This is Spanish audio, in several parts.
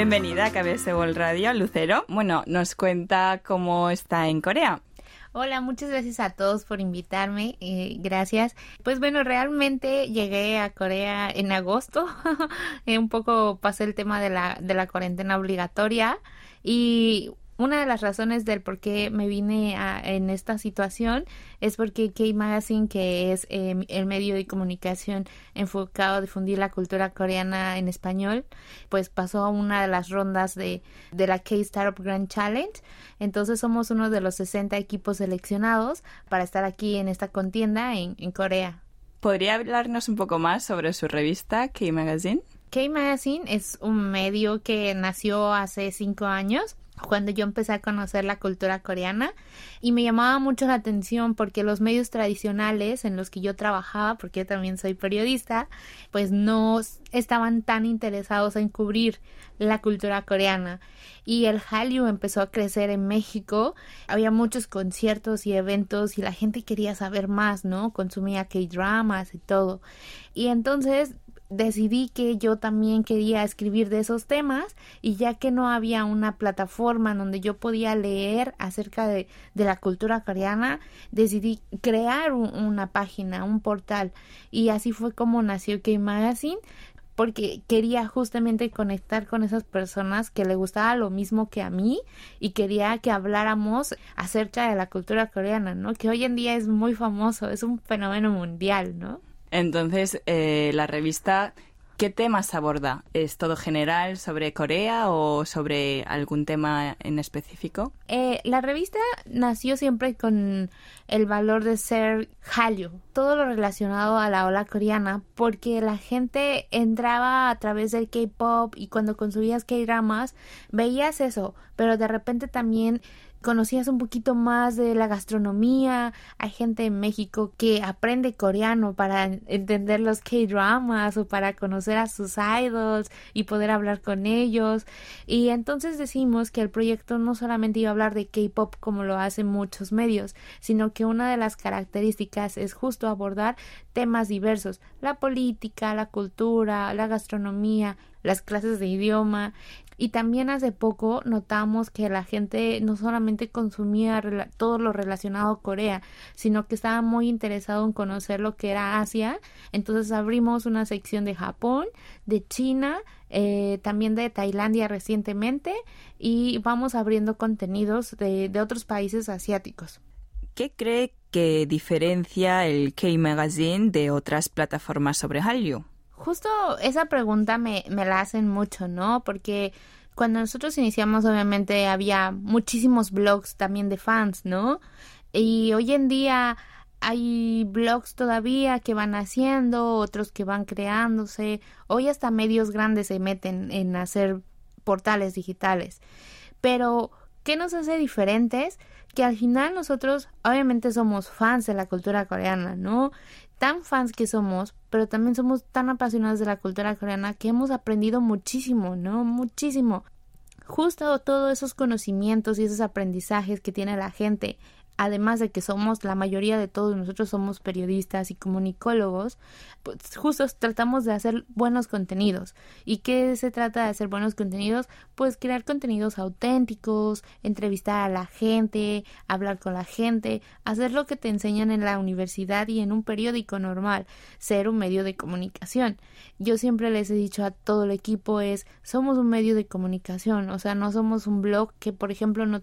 Bienvenida a KBS World Radio, Lucero. Bueno, nos cuenta cómo está en Corea. Hola, muchas gracias a todos por invitarme. Eh, gracias. Pues bueno, realmente llegué a Corea en agosto. Eh, un poco pasé el tema de la, de la cuarentena obligatoria y una de las razones del por qué me vine a, en esta situación es porque K-Magazine, que es em, el medio de comunicación enfocado a difundir la cultura coreana en español, pues pasó a una de las rondas de, de la K-Startup Grand Challenge. Entonces somos uno de los 60 equipos seleccionados para estar aquí en esta contienda en, en Corea. ¿Podría hablarnos un poco más sobre su revista K-Magazine? K-Magazine es un medio que nació hace cinco años cuando yo empecé a conocer la cultura coreana y me llamaba mucho la atención porque los medios tradicionales en los que yo trabajaba, porque yo también soy periodista, pues no estaban tan interesados en cubrir la cultura coreana y el Hallyu empezó a crecer en México, había muchos conciertos y eventos y la gente quería saber más, ¿no? Consumía K-dramas y todo. Y entonces decidí que yo también quería escribir de esos temas y ya que no había una plataforma donde yo podía leer acerca de, de la cultura coreana, decidí crear una página, un portal y así fue como nació K-Magazine porque quería justamente conectar con esas personas que le gustaba lo mismo que a mí y quería que habláramos acerca de la cultura coreana, ¿no? Que hoy en día es muy famoso, es un fenómeno mundial, ¿no? Entonces, eh, la revista, ¿qué temas aborda? ¿Es todo general sobre Corea o sobre algún tema en específico? Eh, la revista nació siempre con el valor de ser Hallyu, todo lo relacionado a la ola coreana, porque la gente entraba a través del K-pop y cuando consumías K-dramas veías eso, pero de repente también conocías un poquito más de la gastronomía. Hay gente en México que aprende coreano para entender los K-dramas o para conocer a sus idols y poder hablar con ellos. Y entonces decimos que el proyecto no solamente iba a hablar de K-pop como lo hacen muchos medios, sino que una de las características es justo abordar temas diversos, la política, la cultura, la gastronomía, las clases de idioma y también hace poco notamos que la gente no solamente consumía todo lo relacionado a Corea, sino que estaba muy interesado en conocer lo que era Asia. Entonces abrimos una sección de Japón, de China, eh, también de Tailandia recientemente y vamos abriendo contenidos de otros países asiáticos. ¿Qué cree que diferencia el K-Magazine de otras plataformas sobre Hallyu? Justo esa pregunta me, me la hacen mucho, ¿no? Porque cuando nosotros iniciamos, obviamente había muchísimos blogs también de fans, ¿no? Y hoy en día hay blogs todavía que van haciendo, otros que van creándose. Hoy hasta medios grandes se meten en hacer portales digitales. Pero, ¿qué nos hace diferentes? Que al final nosotros obviamente somos fans de la cultura coreana, ¿no? tan fans que somos, pero también somos tan apasionados de la cultura coreana que hemos aprendido muchísimo, ¿no? Muchísimo. Justo todos esos conocimientos y esos aprendizajes que tiene la gente además de que somos, la mayoría de todos nosotros somos periodistas y comunicólogos, pues justo tratamos de hacer buenos contenidos. ¿Y qué se trata de hacer buenos contenidos? Pues crear contenidos auténticos, entrevistar a la gente, hablar con la gente, hacer lo que te enseñan en la universidad y en un periódico normal, ser un medio de comunicación. Yo siempre les he dicho a todo el equipo es, somos un medio de comunicación, o sea, no somos un blog que, por ejemplo, en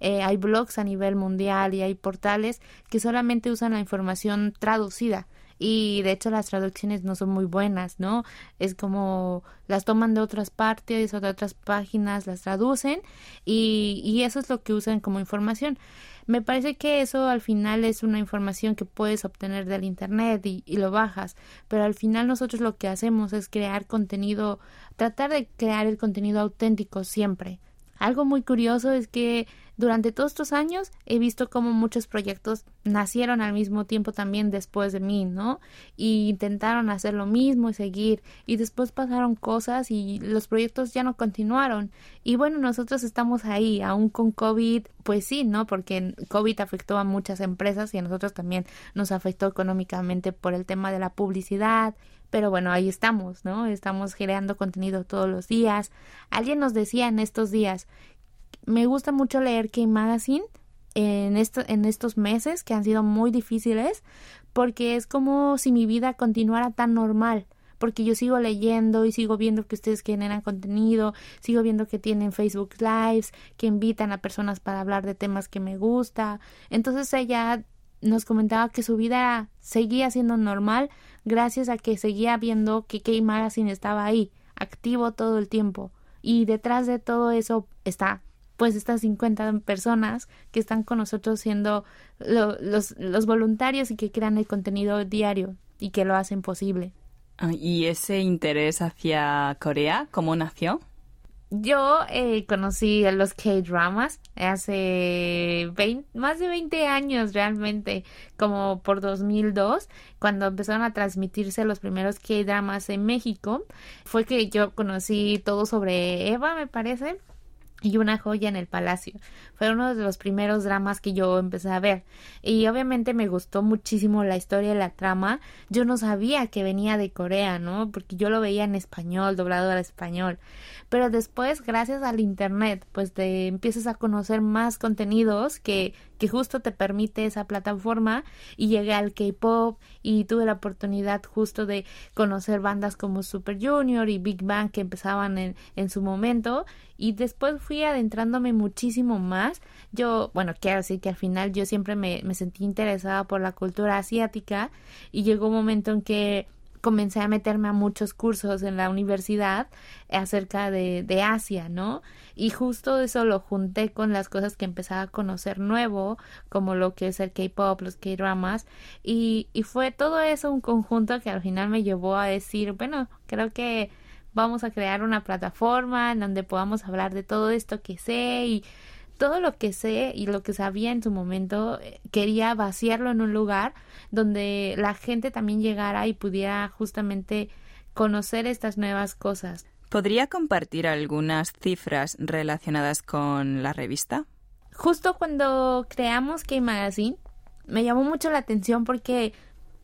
eh, hay blogs a nivel mundial, y hay portales que solamente usan la información traducida y de hecho las traducciones no son muy buenas, ¿no? Es como las toman de otras partes o de otras páginas, las traducen y, y eso es lo que usan como información. Me parece que eso al final es una información que puedes obtener del Internet y, y, lo bajas, pero al final nosotros lo que hacemos es crear contenido, tratar de crear el contenido auténtico siempre. Algo muy curioso es que durante todos estos años he visto cómo muchos proyectos nacieron al mismo tiempo también después de mí, ¿no? Y intentaron hacer lo mismo y seguir y después pasaron cosas y los proyectos ya no continuaron. Y bueno, nosotros estamos ahí, aún con COVID, pues sí, ¿no? Porque COVID afectó a muchas empresas y a nosotros también nos afectó económicamente por el tema de la publicidad, pero bueno, ahí estamos, ¿no? Estamos creando contenido todos los días. Alguien nos decía en estos días, me gusta mucho leer K-Magazine en, esto, en estos meses que han sido muy difíciles, porque es como si mi vida continuara tan normal porque yo sigo leyendo y sigo viendo que ustedes generan contenido, sigo viendo que tienen Facebook Lives, que invitan a personas para hablar de temas que me gusta. Entonces ella nos comentaba que su vida seguía siendo normal gracias a que seguía viendo que Kay Magazine estaba ahí, activo todo el tiempo. Y detrás de todo eso está pues estas 50 personas que están con nosotros siendo los, los voluntarios y que crean el contenido diario y que lo hacen posible. Ah, ¿Y ese interés hacia Corea, cómo nació? Yo eh, conocí a los K-dramas hace más de 20 años realmente, como por 2002, cuando empezaron a transmitirse los primeros K-dramas en México. Fue que yo conocí todo sobre Eva, me parece, y una joya en el palacio. Fue uno de los primeros dramas que yo empecé a ver. Y obviamente me gustó muchísimo la historia y la trama. Yo no sabía que venía de Corea, ¿no? Porque yo lo veía en español, doblado al español. Pero después, gracias al internet, pues te empiezas a conocer más contenidos que, que justo te permite esa plataforma. Y llegué al K-pop y tuve la oportunidad justo de conocer bandas como Super Junior y Big Bang que empezaban en, en su momento y después fui adentrándome muchísimo más. Yo, bueno, quiero decir que al final yo siempre me, me sentí interesada por la cultura asiática y llegó un momento en que comencé a meterme a muchos cursos en la universidad acerca de, de, Asia, ¿no? Y justo eso lo junté con las cosas que empezaba a conocer nuevo, como lo que es el K-pop, los K-dramas, y, y fue todo eso un conjunto que al final me llevó a decir, bueno, creo que vamos a crear una plataforma en donde podamos hablar de todo esto que sé y todo lo que sé y lo que sabía en su momento eh, quería vaciarlo en un lugar donde la gente también llegara y pudiera justamente conocer estas nuevas cosas. ¿Podría compartir algunas cifras relacionadas con la revista? Justo cuando creamos K-Magazine, me llamó mucho la atención porque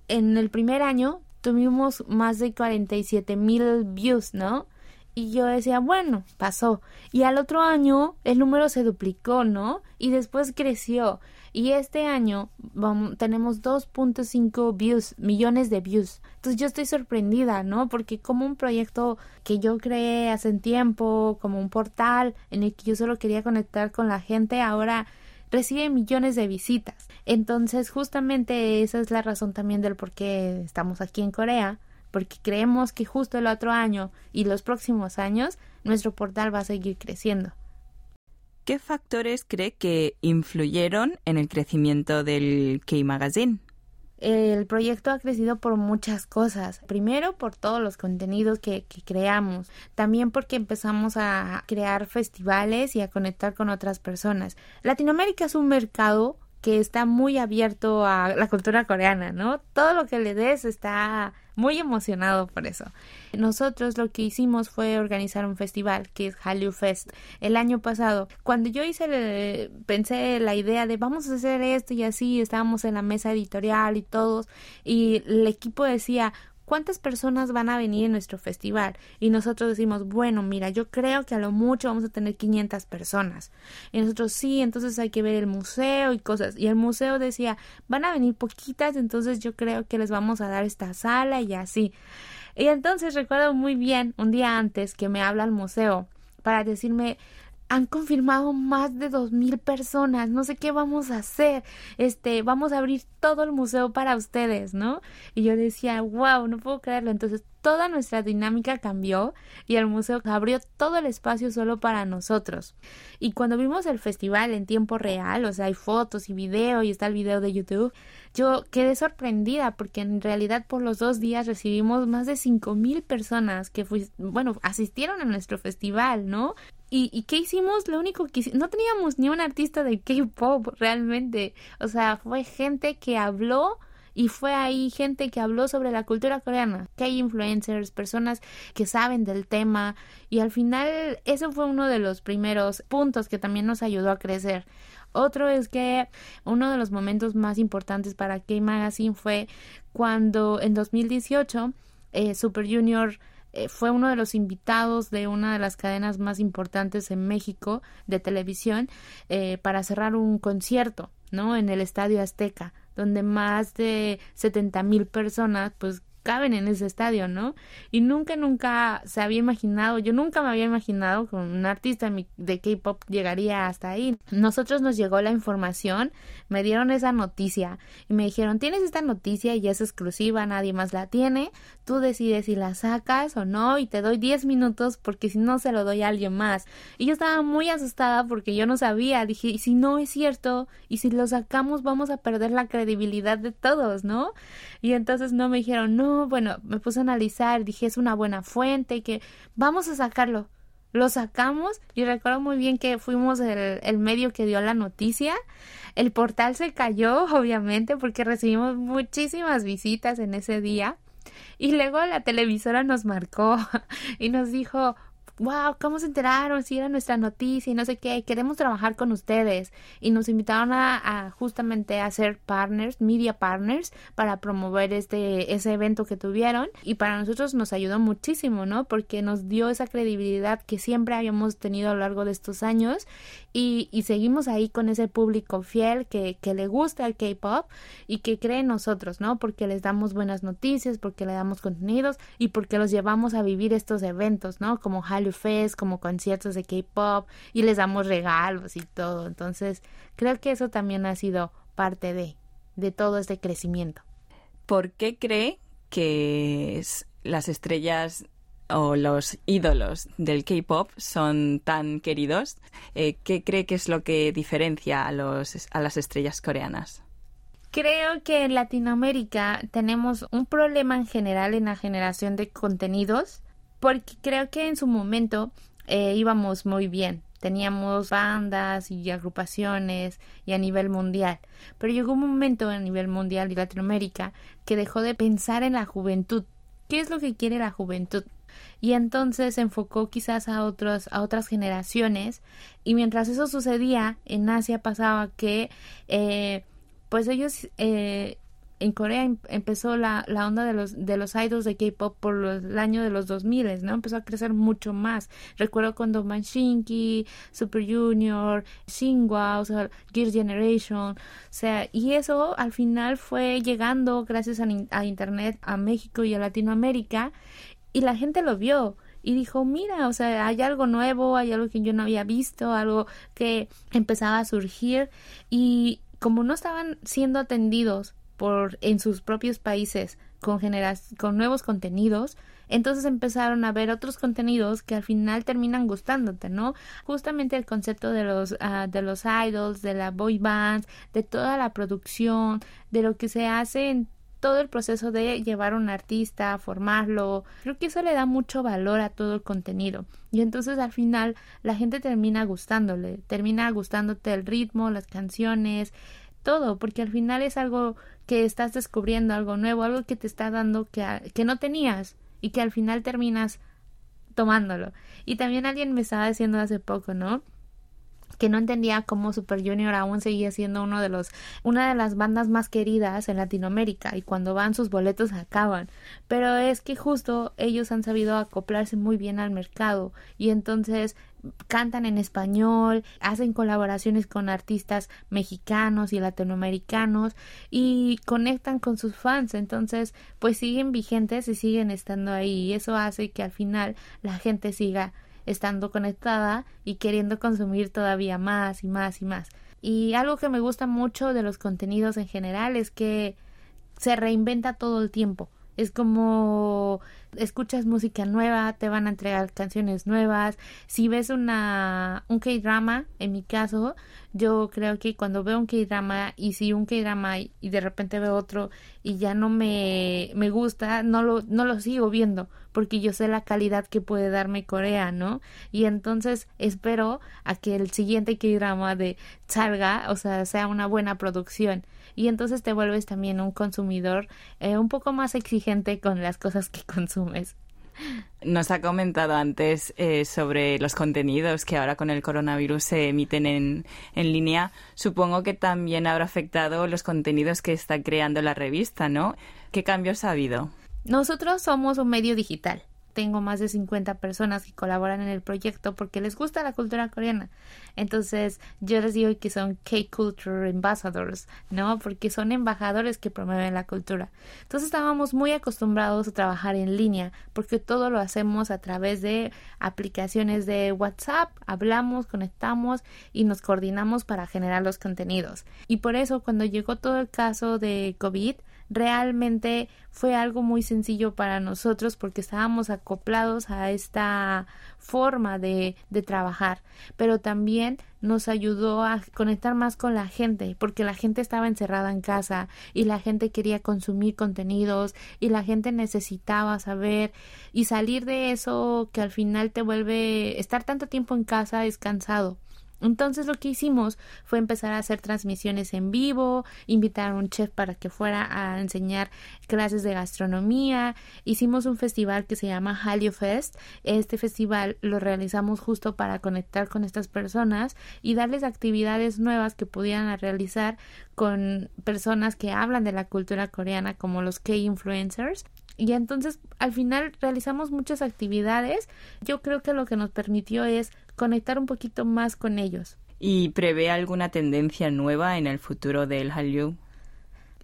en el primer año tuvimos más de 47 mil views, ¿no? Y yo decía, bueno, pasó. Y al otro año el número se duplicó, ¿no? Y después creció. Y este año vamos, tenemos 2.5 views, millones de views. Entonces yo estoy sorprendida, ¿no? Porque como un proyecto que yo creé hace tiempo, como un portal en el que yo solo quería conectar con la gente, ahora recibe millones de visitas. Entonces, justamente esa es la razón también del por qué estamos aquí en Corea, porque creemos que justo el otro año y los próximos años nuestro portal va a seguir creciendo. ¿Qué factores cree que influyeron en el crecimiento del K-Magazine? el proyecto ha crecido por muchas cosas. Primero, por todos los contenidos que, que, creamos. También porque empezamos a crear festivales y a conectar con otras personas. Latinoamérica es un mercado que está muy abierto a la cultura coreana, ¿no? Todo lo que le des está muy emocionado por eso. Nosotros lo que hicimos fue organizar un festival que es Hallyu Fest el año pasado. Cuando yo hice, pensé la idea de vamos a hacer esto y así, estábamos en la mesa editorial y todos, y el equipo decía, ¿cuántas personas van a venir en nuestro festival? Y nosotros decimos, bueno, mira, yo creo que a lo mucho vamos a tener 500 personas. Y nosotros sí, entonces hay que ver el museo y cosas. Y el museo decía, van a venir poquitas, entonces yo creo que les vamos a dar esta sala y así. Y entonces recuerdo muy bien un día antes que me habla el museo para decirme, han confirmado más de dos mil personas, no sé qué vamos a hacer, este, vamos a abrir todo el museo para ustedes, ¿no? Y yo decía, wow, no puedo creerlo. Entonces toda nuestra dinámica cambió y el museo abrió todo el espacio solo para nosotros. Y cuando vimos el festival en tiempo real, o sea, hay fotos y video y está el video de YouTube, yo quedé sorprendida porque en realidad por los dos días recibimos más de cinco mil personas que, bueno, asistieron a nuestro festival, ¿no? ¿Y, qué hicimos? Lo único que no teníamos ni un artista de K-pop realmente. O sea, fue gente que habló y fue ahí gente que habló sobre la cultura coreana, que hay influencers, personas que saben del tema y al final eso fue uno de los primeros puntos que también nos ayudó a crecer. Otro es que uno de los momentos más importantes para K Magazine fue cuando en 2018 eh, Super Junior eh, fue uno de los invitados de una de las cadenas más importantes en México de televisión eh, para cerrar un concierto, ¿no? En el Estadio Azteca, donde más de 70 mil personas, pues caben en ese estadio, ¿no? Y nunca, nunca se había imaginado, yo nunca me había imaginado que un artista de K-pop llegaría hasta ahí. Nosotros nos llegó la información, me dieron esa noticia y me dijeron, tienes esta noticia y es exclusiva, nadie más la tiene, tú decides si la sacas o no y te doy 10 minutos porque si no se lo doy a alguien más. Y yo estaba muy asustada porque yo no sabía, dije, y si no es cierto, y si lo sacamos vamos a perder la credibilidad de todos, ¿no? Y entonces no me dijeron, no, bueno, me puse a analizar, dije es una buena fuente y que vamos a sacarlo. Lo sacamos y recuerdo muy bien que fuimos el, el medio que dio la noticia. El portal se cayó, obviamente, porque recibimos muchísimas visitas en ese día. Y luego la televisora nos marcó y nos dijo, wow, ¿cómo se enteraron? Si era nuestra noticia y no sé qué, queremos trabajar con ustedes. Y nos invitaron a, justamente a ser partners, media partners, para promover este, ese evento que tuvieron. Y para nosotros nos ayudó muchísimo, ¿no? Porque nos dio esa credibilidad que siempre habíamos tenido a lo largo de estos años. Y, y seguimos ahí con ese público fiel que, que le gusta el K-pop y que cree en nosotros, ¿no? Porque les damos buenas noticias, porque le damos contenidos y porque los llevamos a vivir estos eventos, ¿no? Como Fest, como conciertos de K-pop y les damos regalos y todo. Entonces, creo que eso también ha sido parte de, de todo este crecimiento. ¿Por qué cree que las estrellas o los ídolos del K-pop son tan queridos? Eh, ¿Qué cree que es lo que diferencia a, los, a las estrellas coreanas? Creo que en Latinoamérica tenemos un problema en general en la generación de contenidos porque creo que en su momento eh, íbamos muy bien. Teníamos bandas y agrupaciones y a nivel mundial. Pero llegó un momento a nivel mundial de Latinoamérica que dejó de pensar en la juventud. ¿Qué es lo que quiere la juventud? Y entonces se enfocó quizás a otros a otras generaciones y mientras eso sucedía en Asia pasaba que eh, pues ellos eh, en Corea em, empezó la, la, onda de los, de los idols de K-pop por el año de los 2000, ¿no? Empezó a crecer mucho más. Recuerdo cuando Manshinki, Super Junior, Shinhwa, o sea, Gear Generation, o sea, y eso al final fue llegando gracias a, a Internet a México y a Latinoamérica y la gente lo vio y dijo, mira, o sea, hay algo nuevo, hay algo que yo no había visto, algo que empezaba a surgir y como no estaban siendo atendidos por en sus propios países con con nuevos contenidos, entonces empezaron a ver otros contenidos que al final terminan gustándote, ¿no? Justamente el concepto de los uh, de los idols, de la boy band, de toda la producción, de lo que se hace en todo el proceso de llevar a un artista, formarlo, creo que eso le da mucho valor a todo el contenido. Y entonces al final la gente termina gustándole, termina gustándote el ritmo, las canciones, todo, porque al final es algo que estás descubriendo, algo nuevo, algo que te está dando que, que no tenías y que al final terminas tomándolo. Y también alguien me estaba diciendo hace poco, ¿no? Que no entendía cómo Super Junior aún seguía siendo uno de los una de las bandas más queridas en Latinoamérica y cuando van sus boletos acaban. Pero es que justo ellos han sabido acoplarse muy bien al mercado y entonces cantan en español, hacen colaboraciones con artistas mexicanos y latinoamericanos y conectan con sus fans, entonces pues siguen vigentes y siguen estando ahí y eso hace que al final la gente siga estando conectada y queriendo consumir todavía más y más y más. Y algo que me gusta mucho de los contenidos en general es que se reinventa todo el tiempo. Es como escuchas música nueva, te van a entregar canciones nuevas. Si ves una un K-drama, en mi caso, yo creo que cuando veo un K-drama y si un K-drama y de repente veo otro y ya no me, me gusta, no lo, no lo sigo viendo porque yo sé la calidad que puede darme Corea, ¿no? Y entonces espero a que el siguiente K-drama de salga, o sea, sea una buena producción y entonces te vuelves también un consumidor eh, un poco más exigente con las cosas que consumes. Nos ha comentado antes eh, sobre los contenidos que ahora con el coronavirus se emiten en, en línea. Supongo que también habrá afectado los contenidos que está creando la revista, ¿no? ¿Qué cambios ha habido? Nosotros somos un medio digital tengo más de 50 personas que colaboran en el proyecto porque les gusta la cultura coreana. Entonces, yo les digo que son K-Culture Ambassadors, ¿no? Porque son embajadores que promueven la cultura. Entonces, estábamos muy acostumbrados a trabajar en línea porque todo lo hacemos a través de aplicaciones de WhatsApp, hablamos, conectamos y nos coordinamos para generar los contenidos. Y por eso, cuando llegó todo el caso de COVID, realmente fue algo muy sencillo para nosotros porque estábamos acoplados a esta forma de, de, trabajar, pero también nos ayudó a conectar más con la gente porque la gente estaba encerrada en casa y la gente quería consumir contenidos y la gente necesitaba saber y salir de eso que al final te vuelve estar tanto tiempo en casa es cansado entonces lo que hicimos fue empezar a hacer transmisiones en vivo, invitar a un chef para que fuera a enseñar clases de gastronomía, hicimos un festival que se llama Hallyu Fest, este festival lo realizamos justo para conectar con estas personas y darles actividades nuevas que pudieran realizar con personas que hablan de la cultura coreana como los K-influencers y entonces al final realizamos muchas actividades. Yo creo que lo que nos permitió es conectar un poquito más con ellos. ¿Y prevé alguna tendencia nueva en el futuro del Hallyu?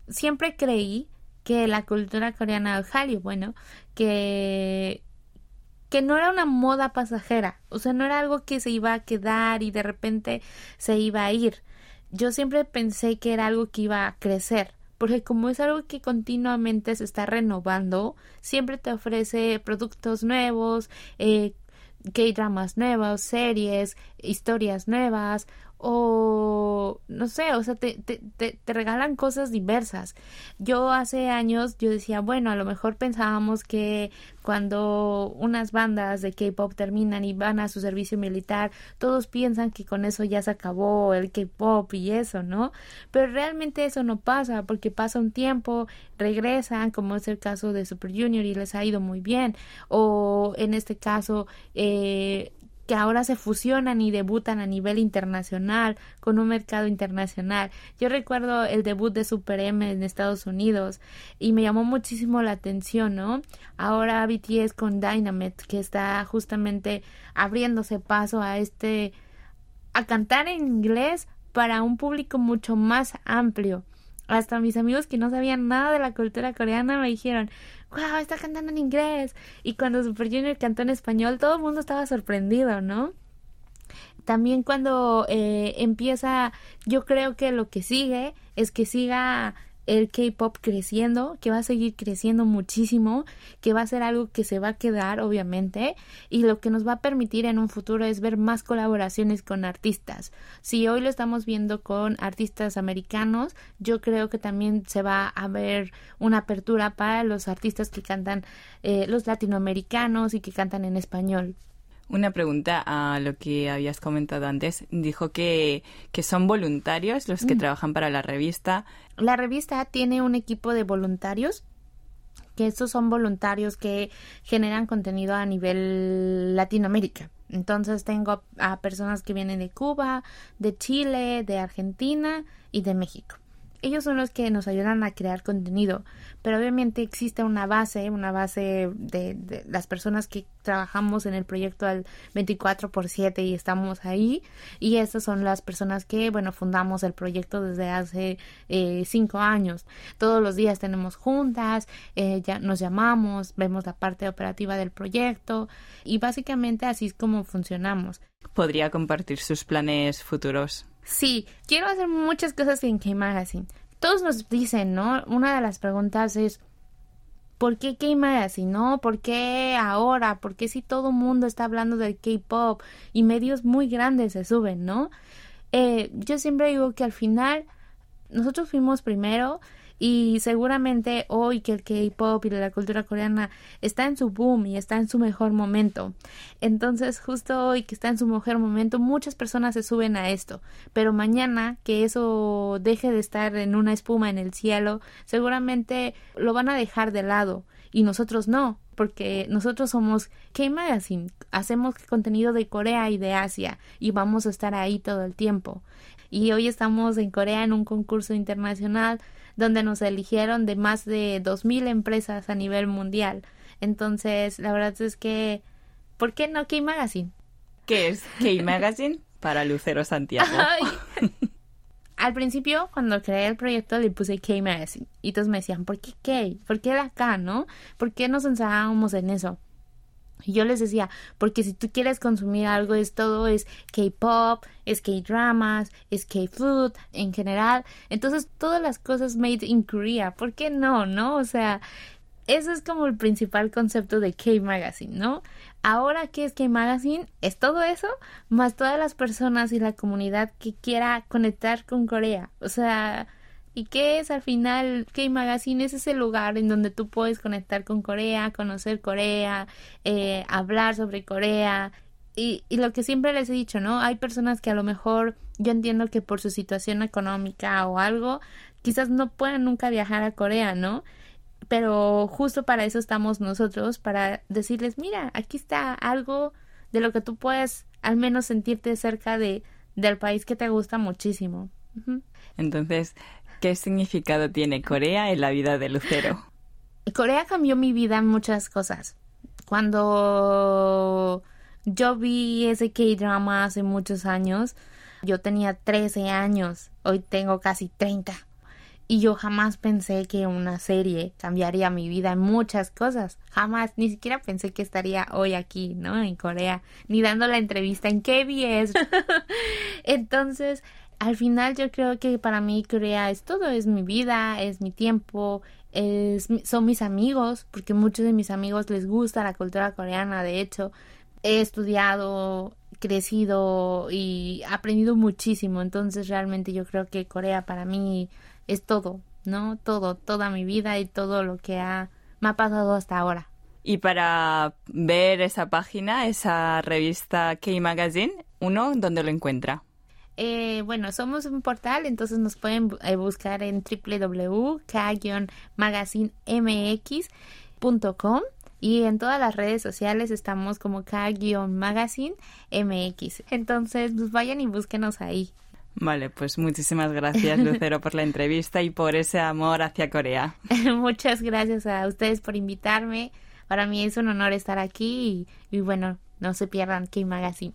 Siempre creí que la cultura coreana del Hallyu, bueno, que que no era una moda pasajera, o sea, no era algo que se iba a quedar y de repente se iba a ir. Yo siempre pensé que era algo que iba a crecer, porque como es algo que continuamente se está renovando, siempre te ofrece productos nuevos, eh, K-dramas nuevos, series, historias nuevas, o no sé, o sea, te, te, te, regalan cosas diversas. Yo hace años yo decía, bueno, a lo mejor pensábamos que cuando unas bandas de K-pop terminan y van a su servicio militar, todos piensan que con eso ya se acabó el K-pop y eso, ¿no? Pero realmente eso no pasa, porque pasa un tiempo, regresan, como es el caso de Super Junior y les ha ido muy bien, o en este caso, eh, que ahora se fusionan y debutan a nivel internacional, con un mercado internacional. Yo recuerdo el debut de Super M en Estados Unidos y me llamó muchísimo la atención, ¿no? Ahora BTS con Dynamite, que está justamente abriéndose paso a este, a cantar en inglés para un público mucho más amplio. Hasta mis amigos que no sabían nada de la cultura coreana me dijeron, wow, está cantando en inglés. Y cuando Super Junior cantó en español, todo el mundo estaba sorprendido, ¿no? También cuando eh, empieza, yo creo que lo que sigue es que siga el K-pop creciendo, que va a seguir creciendo muchísimo, que va a ser algo que se va a quedar, obviamente, y lo que nos va a permitir en un futuro es ver más colaboraciones con artistas. Si hoy lo estamos viendo con artistas americanos, yo creo que también se va a ver una apertura para los artistas que cantan eh, los latinoamericanos y que cantan en español. Una pregunta a lo que habías comentado antes. Dijo que, que son voluntarios los que mm. trabajan para la revista. La revista tiene un equipo de voluntarios que estos son voluntarios que generan contenido a nivel Latinoamérica. Entonces tengo a personas que vienen de Cuba, de Chile, de Argentina y de México ellos son los que nos ayudan a crear contenido, pero obviamente existe una base, una base de, las personas que trabajamos en el proyecto al 24 por 7 y estamos ahí, y estas son las personas que, bueno, fundamos el proyecto desde hace eh, cinco años. Todos los días tenemos juntas, eh, ya nos llamamos, vemos la parte operativa del proyecto, y básicamente así es como funcionamos. ¿Podría compartir sus planes futuros? Sí, quiero hacer muchas cosas en K-Magazine. Todos nos dicen, ¿no? Una de las preguntas es, ¿por qué K-Magazine, no? ¿Por qué ahora? ¿Por qué si todo el mundo está hablando del K-Pop y medios muy grandes se suben, ¿no? Eh, yo siempre digo que al final nosotros fuimos primero y seguramente hoy que el K-pop y la cultura coreana está en su boom y está en su mejor momento. Entonces, justo hoy que está en su mejor momento, muchas personas se suben a esto. Pero mañana que eso deje de estar en una espuma en el cielo, seguramente lo van a dejar de lado. Y nosotros no, porque nosotros somos K-Magazine, hacemos contenido de Corea y de Asia y vamos a estar ahí todo el tiempo. y hoy estamos en Corea en un concurso internacional donde nos eligieron de más de 2.000 empresas a nivel mundial. Entonces, la verdad es que, ¿por qué no K-Magazine? ¿Qué es K-Magazine? Para Lucero Santiago. Al principio, cuando creé el proyecto, le puse K-Magazine. Y todos me decían, ¿por qué K? ¿Por qué la K, no? ¿Por qué nos encerrábamos en eso? Yo les decía, porque si tú quieres consumir algo, es todo, es K-pop, es K-dramas, es K-food en general. Entonces, todas las cosas made in Korea, ¿por qué no, no? O sea, eso es como el principal concepto de K-Magazine, ¿no? Ahora, ¿qué es K-Magazine? Es todo eso, más todas las personas y la comunidad que quiera conectar con Corea. O sea, ¿Y qué es al final? K-Magazine es ese lugar en donde tú puedes conectar con Corea, conocer Corea, eh, hablar sobre Corea. Y, y lo que siempre les he dicho, ¿no? Hay personas que a lo mejor yo entiendo que por su situación económica o algo, quizás no puedan nunca viajar a Corea, ¿no? Pero justo para eso estamos nosotros, para decirles, mira, aquí está algo de lo que tú puedes al menos sentirte cerca de, del país que te gusta muchísimo. Entonces, ¿Qué significado tiene Corea en la vida de Lucero? Corea cambió mi vida en muchas cosas. Cuando yo vi ese K-drama hace muchos años, yo tenía 13 años, hoy tengo casi 30. Y yo jamás pensé que una serie cambiaría mi vida en muchas cosas. Jamás, ni siquiera pensé que estaría hoy aquí, ¿no? En Corea, ni dando la entrevista en KBS. Entonces, al final yo creo que para mí Corea es todo, es mi vida, es mi tiempo, es, son mis amigos, porque muchos de mis amigos les gusta la cultura coreana, de hecho, he estudiado, crecido y aprendido muchísimo, entonces realmente yo creo que Corea para mí es todo, ¿no? Todo, toda mi vida y todo lo que ha, me ha pasado hasta ahora. Y para ver esa página, esa revista K-Magazine, uno, ¿dónde lo encuentra? Eh, bueno, somos un portal, entonces nos pueden eh, buscar en www.k-magazinemx.com y en todas las redes sociales estamos como K-Magazine MX. Entonces, pues vayan y búsquenos ahí. Vale, pues muchísimas gracias Lucero por la entrevista y por ese amor hacia Corea. Muchas gracias a ustedes por invitarme. Para mí es un honor estar aquí y, y bueno, no se pierdan K-Magazine.